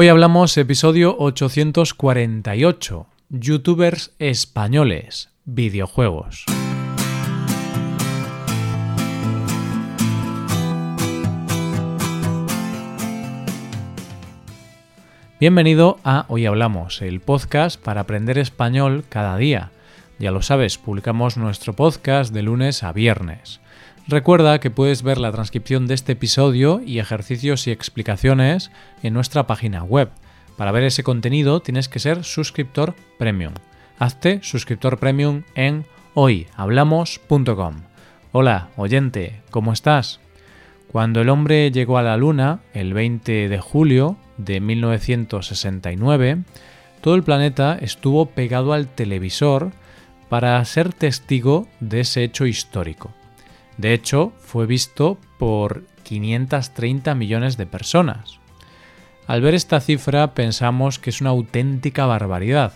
Hoy hablamos episodio 848, youtubers españoles, videojuegos. Bienvenido a Hoy Hablamos, el podcast para aprender español cada día. Ya lo sabes, publicamos nuestro podcast de lunes a viernes. Recuerda que puedes ver la transcripción de este episodio y ejercicios y explicaciones en nuestra página web. Para ver ese contenido tienes que ser suscriptor premium. Hazte suscriptor premium en hoyhablamos.com. Hola, oyente, ¿cómo estás? Cuando el hombre llegó a la Luna, el 20 de julio, de 1969, todo el planeta estuvo pegado al televisor para ser testigo de ese hecho histórico. De hecho, fue visto por 530 millones de personas. Al ver esta cifra pensamos que es una auténtica barbaridad,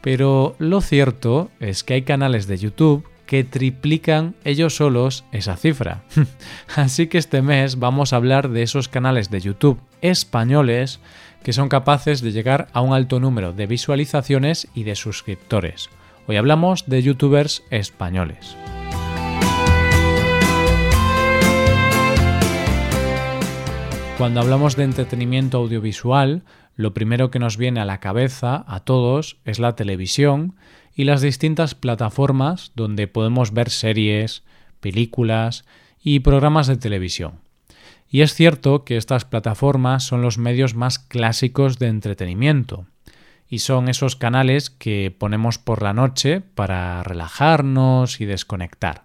pero lo cierto es que hay canales de YouTube que triplican ellos solos esa cifra. Así que este mes vamos a hablar de esos canales de YouTube españoles que son capaces de llegar a un alto número de visualizaciones y de suscriptores. Hoy hablamos de youtubers españoles. Cuando hablamos de entretenimiento audiovisual, lo primero que nos viene a la cabeza a todos es la televisión y las distintas plataformas donde podemos ver series, películas y programas de televisión. Y es cierto que estas plataformas son los medios más clásicos de entretenimiento y son esos canales que ponemos por la noche para relajarnos y desconectar.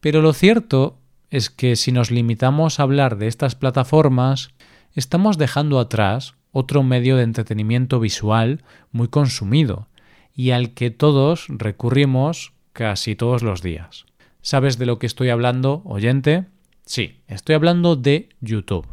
Pero lo cierto es que si nos limitamos a hablar de estas plataformas, estamos dejando atrás otro medio de entretenimiento visual muy consumido y al que todos recurrimos casi todos los días. ¿Sabes de lo que estoy hablando, oyente? Sí, estoy hablando de YouTube.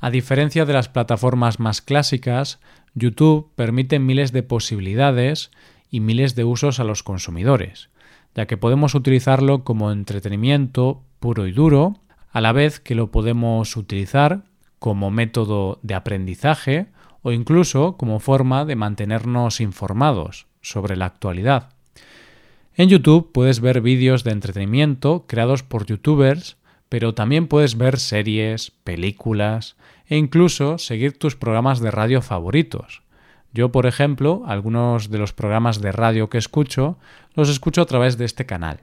A diferencia de las plataformas más clásicas, YouTube permite miles de posibilidades y miles de usos a los consumidores, ya que podemos utilizarlo como entretenimiento puro y duro, a la vez que lo podemos utilizar como método de aprendizaje o incluso como forma de mantenernos informados sobre la actualidad. En YouTube puedes ver vídeos de entretenimiento creados por youtubers, pero también puedes ver series, películas e incluso seguir tus programas de radio favoritos. Yo, por ejemplo, algunos de los programas de radio que escucho los escucho a través de este canal.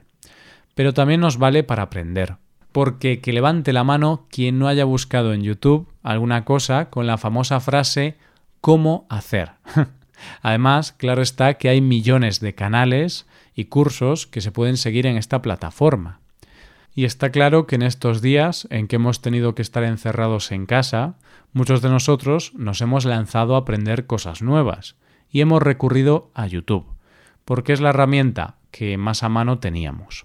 Pero también nos vale para aprender, porque que levante la mano quien no haya buscado en YouTube alguna cosa con la famosa frase ¿cómo hacer? Además, claro está que hay millones de canales y cursos que se pueden seguir en esta plataforma. Y está claro que en estos días en que hemos tenido que estar encerrados en casa, muchos de nosotros nos hemos lanzado a aprender cosas nuevas y hemos recurrido a YouTube, porque es la herramienta que más a mano teníamos.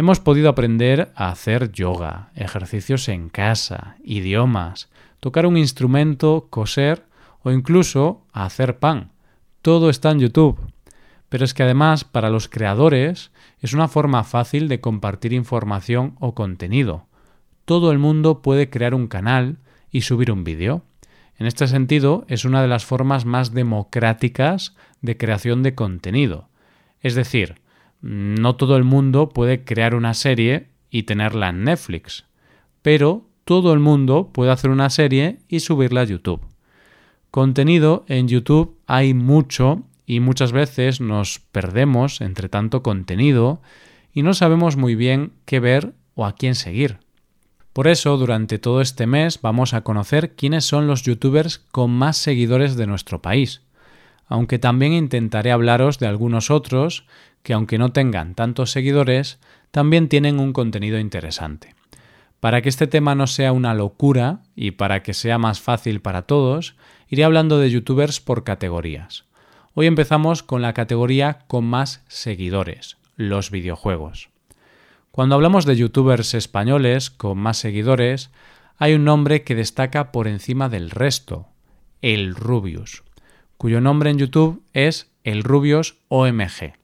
Hemos podido aprender a hacer yoga, ejercicios en casa, idiomas, tocar un instrumento, coser o incluso a hacer pan. Todo está en YouTube. Pero es que además para los creadores es una forma fácil de compartir información o contenido. Todo el mundo puede crear un canal y subir un vídeo. En este sentido, es una de las formas más democráticas de creación de contenido. Es decir, no todo el mundo puede crear una serie y tenerla en Netflix, pero todo el mundo puede hacer una serie y subirla a YouTube. Contenido en YouTube hay mucho y muchas veces nos perdemos entre tanto contenido y no sabemos muy bien qué ver o a quién seguir. Por eso, durante todo este mes vamos a conocer quiénes son los youtubers con más seguidores de nuestro país, aunque también intentaré hablaros de algunos otros que aunque no tengan tantos seguidores, también tienen un contenido interesante. Para que este tema no sea una locura y para que sea más fácil para todos, iré hablando de youtubers por categorías. Hoy empezamos con la categoría con más seguidores, los videojuegos. Cuando hablamos de youtubers españoles con más seguidores, hay un nombre que destaca por encima del resto, el Rubius, cuyo nombre en YouTube es el Rubius OMG.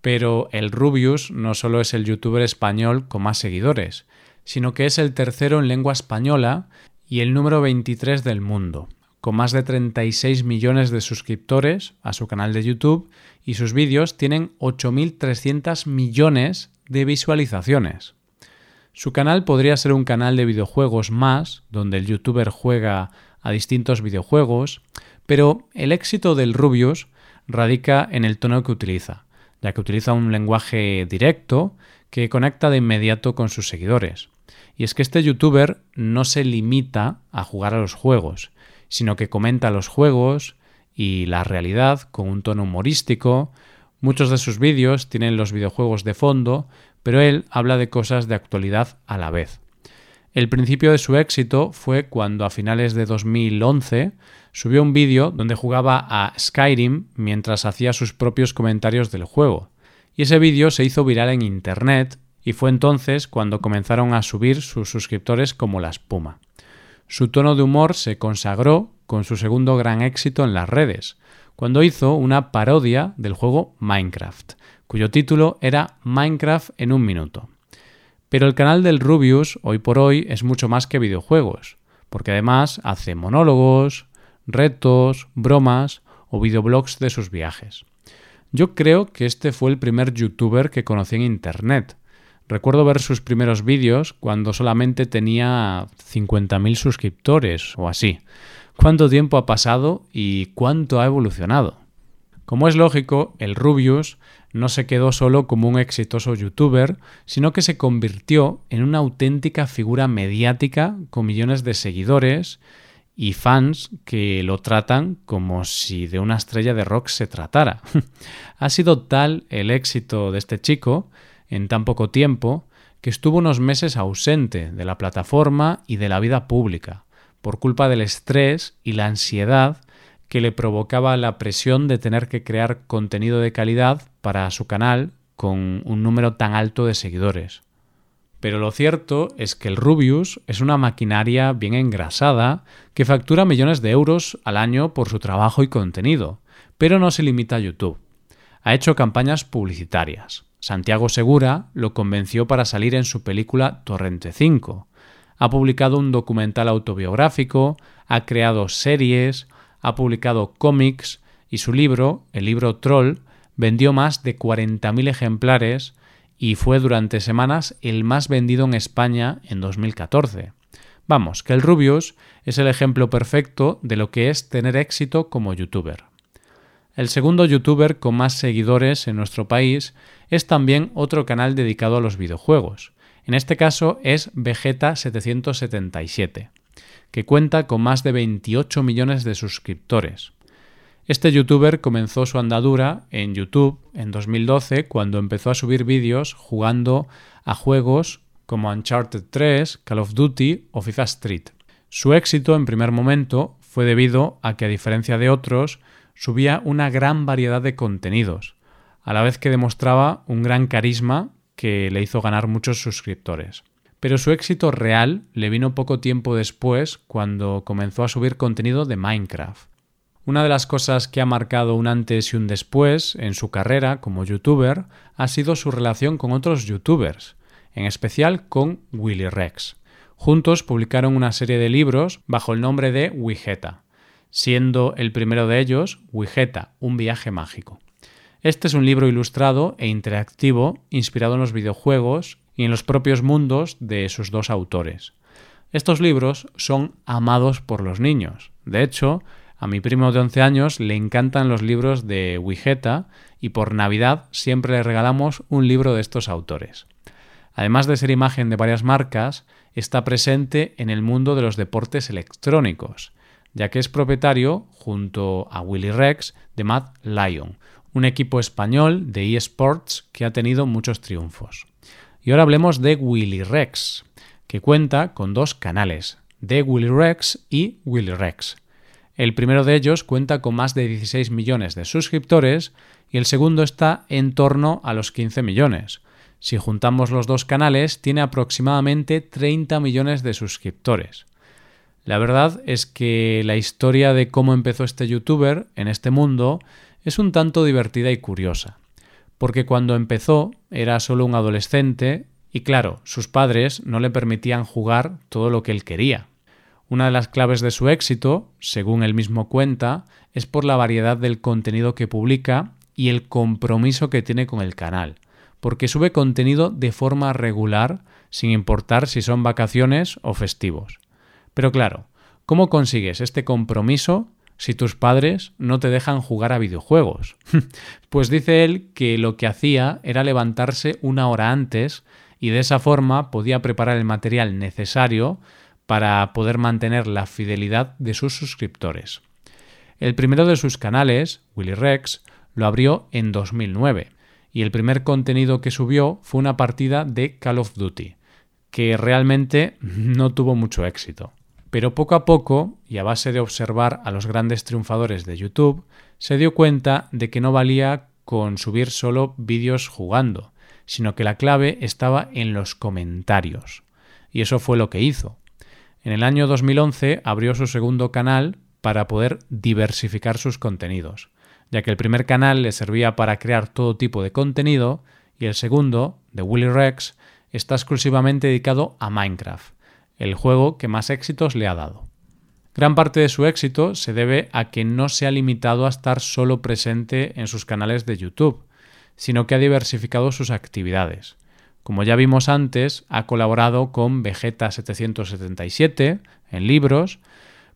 Pero el Rubius no solo es el youtuber español con más seguidores, sino que es el tercero en lengua española y el número 23 del mundo, con más de 36 millones de suscriptores a su canal de YouTube y sus vídeos tienen 8.300 millones de visualizaciones. Su canal podría ser un canal de videojuegos más, donde el youtuber juega a distintos videojuegos, pero el éxito del Rubius radica en el tono que utiliza, ya que utiliza un lenguaje directo que conecta de inmediato con sus seguidores. Y es que este youtuber no se limita a jugar a los juegos, sino que comenta los juegos y la realidad con un tono humorístico. Muchos de sus vídeos tienen los videojuegos de fondo, pero él habla de cosas de actualidad a la vez. El principio de su éxito fue cuando a finales de 2011 subió un vídeo donde jugaba a Skyrim mientras hacía sus propios comentarios del juego. Y ese vídeo se hizo viral en Internet y fue entonces cuando comenzaron a subir sus suscriptores como la espuma. Su tono de humor se consagró con su segundo gran éxito en las redes, cuando hizo una parodia del juego Minecraft, cuyo título era Minecraft en un minuto. Pero el canal del Rubius hoy por hoy es mucho más que videojuegos, porque además hace monólogos, retos, bromas o videoblogs de sus viajes. Yo creo que este fue el primer youtuber que conocí en Internet. Recuerdo ver sus primeros vídeos cuando solamente tenía 50.000 suscriptores o así. ¿Cuánto tiempo ha pasado y cuánto ha evolucionado? Como es lógico, el Rubius no se quedó solo como un exitoso youtuber, sino que se convirtió en una auténtica figura mediática con millones de seguidores y fans que lo tratan como si de una estrella de rock se tratara. ha sido tal el éxito de este chico en tan poco tiempo que estuvo unos meses ausente de la plataforma y de la vida pública, por culpa del estrés y la ansiedad que le provocaba la presión de tener que crear contenido de calidad para su canal con un número tan alto de seguidores. Pero lo cierto es que el Rubius es una maquinaria bien engrasada que factura millones de euros al año por su trabajo y contenido, pero no se limita a YouTube. Ha hecho campañas publicitarias. Santiago Segura lo convenció para salir en su película Torrente 5. Ha publicado un documental autobiográfico, ha creado series, ha publicado cómics y su libro, el libro Troll, vendió más de 40.000 ejemplares y fue durante semanas el más vendido en España en 2014. Vamos, que el Rubius es el ejemplo perfecto de lo que es tener éxito como youtuber. El segundo youtuber con más seguidores en nuestro país es también otro canal dedicado a los videojuegos. En este caso es Vegeta777, que cuenta con más de 28 millones de suscriptores. Este youtuber comenzó su andadura en YouTube en 2012 cuando empezó a subir vídeos jugando a juegos como Uncharted 3, Call of Duty o FIFA Street. Su éxito en primer momento fue debido a que a diferencia de otros subía una gran variedad de contenidos, a la vez que demostraba un gran carisma que le hizo ganar muchos suscriptores. Pero su éxito real le vino poco tiempo después cuando comenzó a subir contenido de Minecraft. Una de las cosas que ha marcado un antes y un después en su carrera como youtuber ha sido su relación con otros youtubers, en especial con Willy Rex. Juntos publicaron una serie de libros bajo el nombre de Wigeta, siendo el primero de ellos Wigeta, un viaje mágico. Este es un libro ilustrado e interactivo inspirado en los videojuegos y en los propios mundos de sus dos autores. Estos libros son amados por los niños. De hecho, a mi primo de 11 años le encantan los libros de Wigeta y por Navidad siempre le regalamos un libro de estos autores. Además de ser imagen de varias marcas, está presente en el mundo de los deportes electrónicos, ya que es propietario, junto a Willy Rex, de Mad Lion, un equipo español de eSports que ha tenido muchos triunfos. Y ahora hablemos de Willy Rex, que cuenta con dos canales, de Willy Rex y Willy Rex. El primero de ellos cuenta con más de 16 millones de suscriptores y el segundo está en torno a los 15 millones. Si juntamos los dos canales, tiene aproximadamente 30 millones de suscriptores. La verdad es que la historia de cómo empezó este youtuber en este mundo es un tanto divertida y curiosa, porque cuando empezó era solo un adolescente y claro, sus padres no le permitían jugar todo lo que él quería. Una de las claves de su éxito, según él mismo cuenta, es por la variedad del contenido que publica y el compromiso que tiene con el canal, porque sube contenido de forma regular sin importar si son vacaciones o festivos. Pero claro, ¿cómo consigues este compromiso si tus padres no te dejan jugar a videojuegos? pues dice él que lo que hacía era levantarse una hora antes y de esa forma podía preparar el material necesario para poder mantener la fidelidad de sus suscriptores. El primero de sus canales, Willy Rex, lo abrió en 2009 y el primer contenido que subió fue una partida de Call of Duty, que realmente no tuvo mucho éxito. Pero poco a poco, y a base de observar a los grandes triunfadores de YouTube, se dio cuenta de que no valía con subir solo vídeos jugando, sino que la clave estaba en los comentarios. Y eso fue lo que hizo. En el año 2011 abrió su segundo canal para poder diversificar sus contenidos, ya que el primer canal le servía para crear todo tipo de contenido y el segundo, de Willy Rex, está exclusivamente dedicado a Minecraft, el juego que más éxitos le ha dado. Gran parte de su éxito se debe a que no se ha limitado a estar solo presente en sus canales de YouTube, sino que ha diversificado sus actividades. Como ya vimos antes, ha colaborado con Vegeta 777 en libros,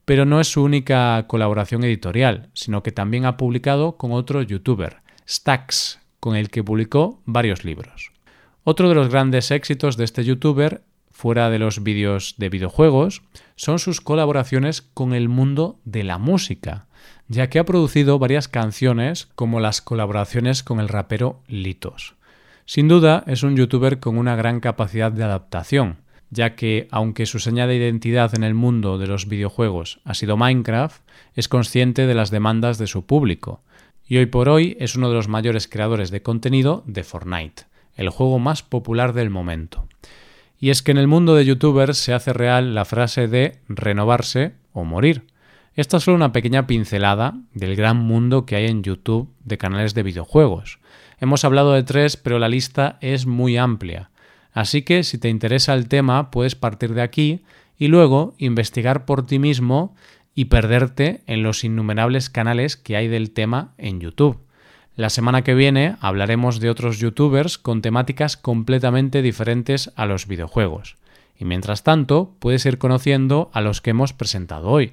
pero no es su única colaboración editorial, sino que también ha publicado con otro youtuber, Stax, con el que publicó varios libros. Otro de los grandes éxitos de este youtuber, fuera de los vídeos de videojuegos, son sus colaboraciones con el mundo de la música, ya que ha producido varias canciones como las colaboraciones con el rapero Litos. Sin duda es un youtuber con una gran capacidad de adaptación, ya que aunque su seña de identidad en el mundo de los videojuegos ha sido Minecraft, es consciente de las demandas de su público, y hoy por hoy es uno de los mayores creadores de contenido de Fortnite, el juego más popular del momento. Y es que en el mundo de youtubers se hace real la frase de renovarse o morir. Esta es solo una pequeña pincelada del gran mundo que hay en YouTube de canales de videojuegos. Hemos hablado de tres, pero la lista es muy amplia. Así que si te interesa el tema, puedes partir de aquí y luego investigar por ti mismo y perderte en los innumerables canales que hay del tema en YouTube. La semana que viene hablaremos de otros youtubers con temáticas completamente diferentes a los videojuegos. Y mientras tanto, puedes ir conociendo a los que hemos presentado hoy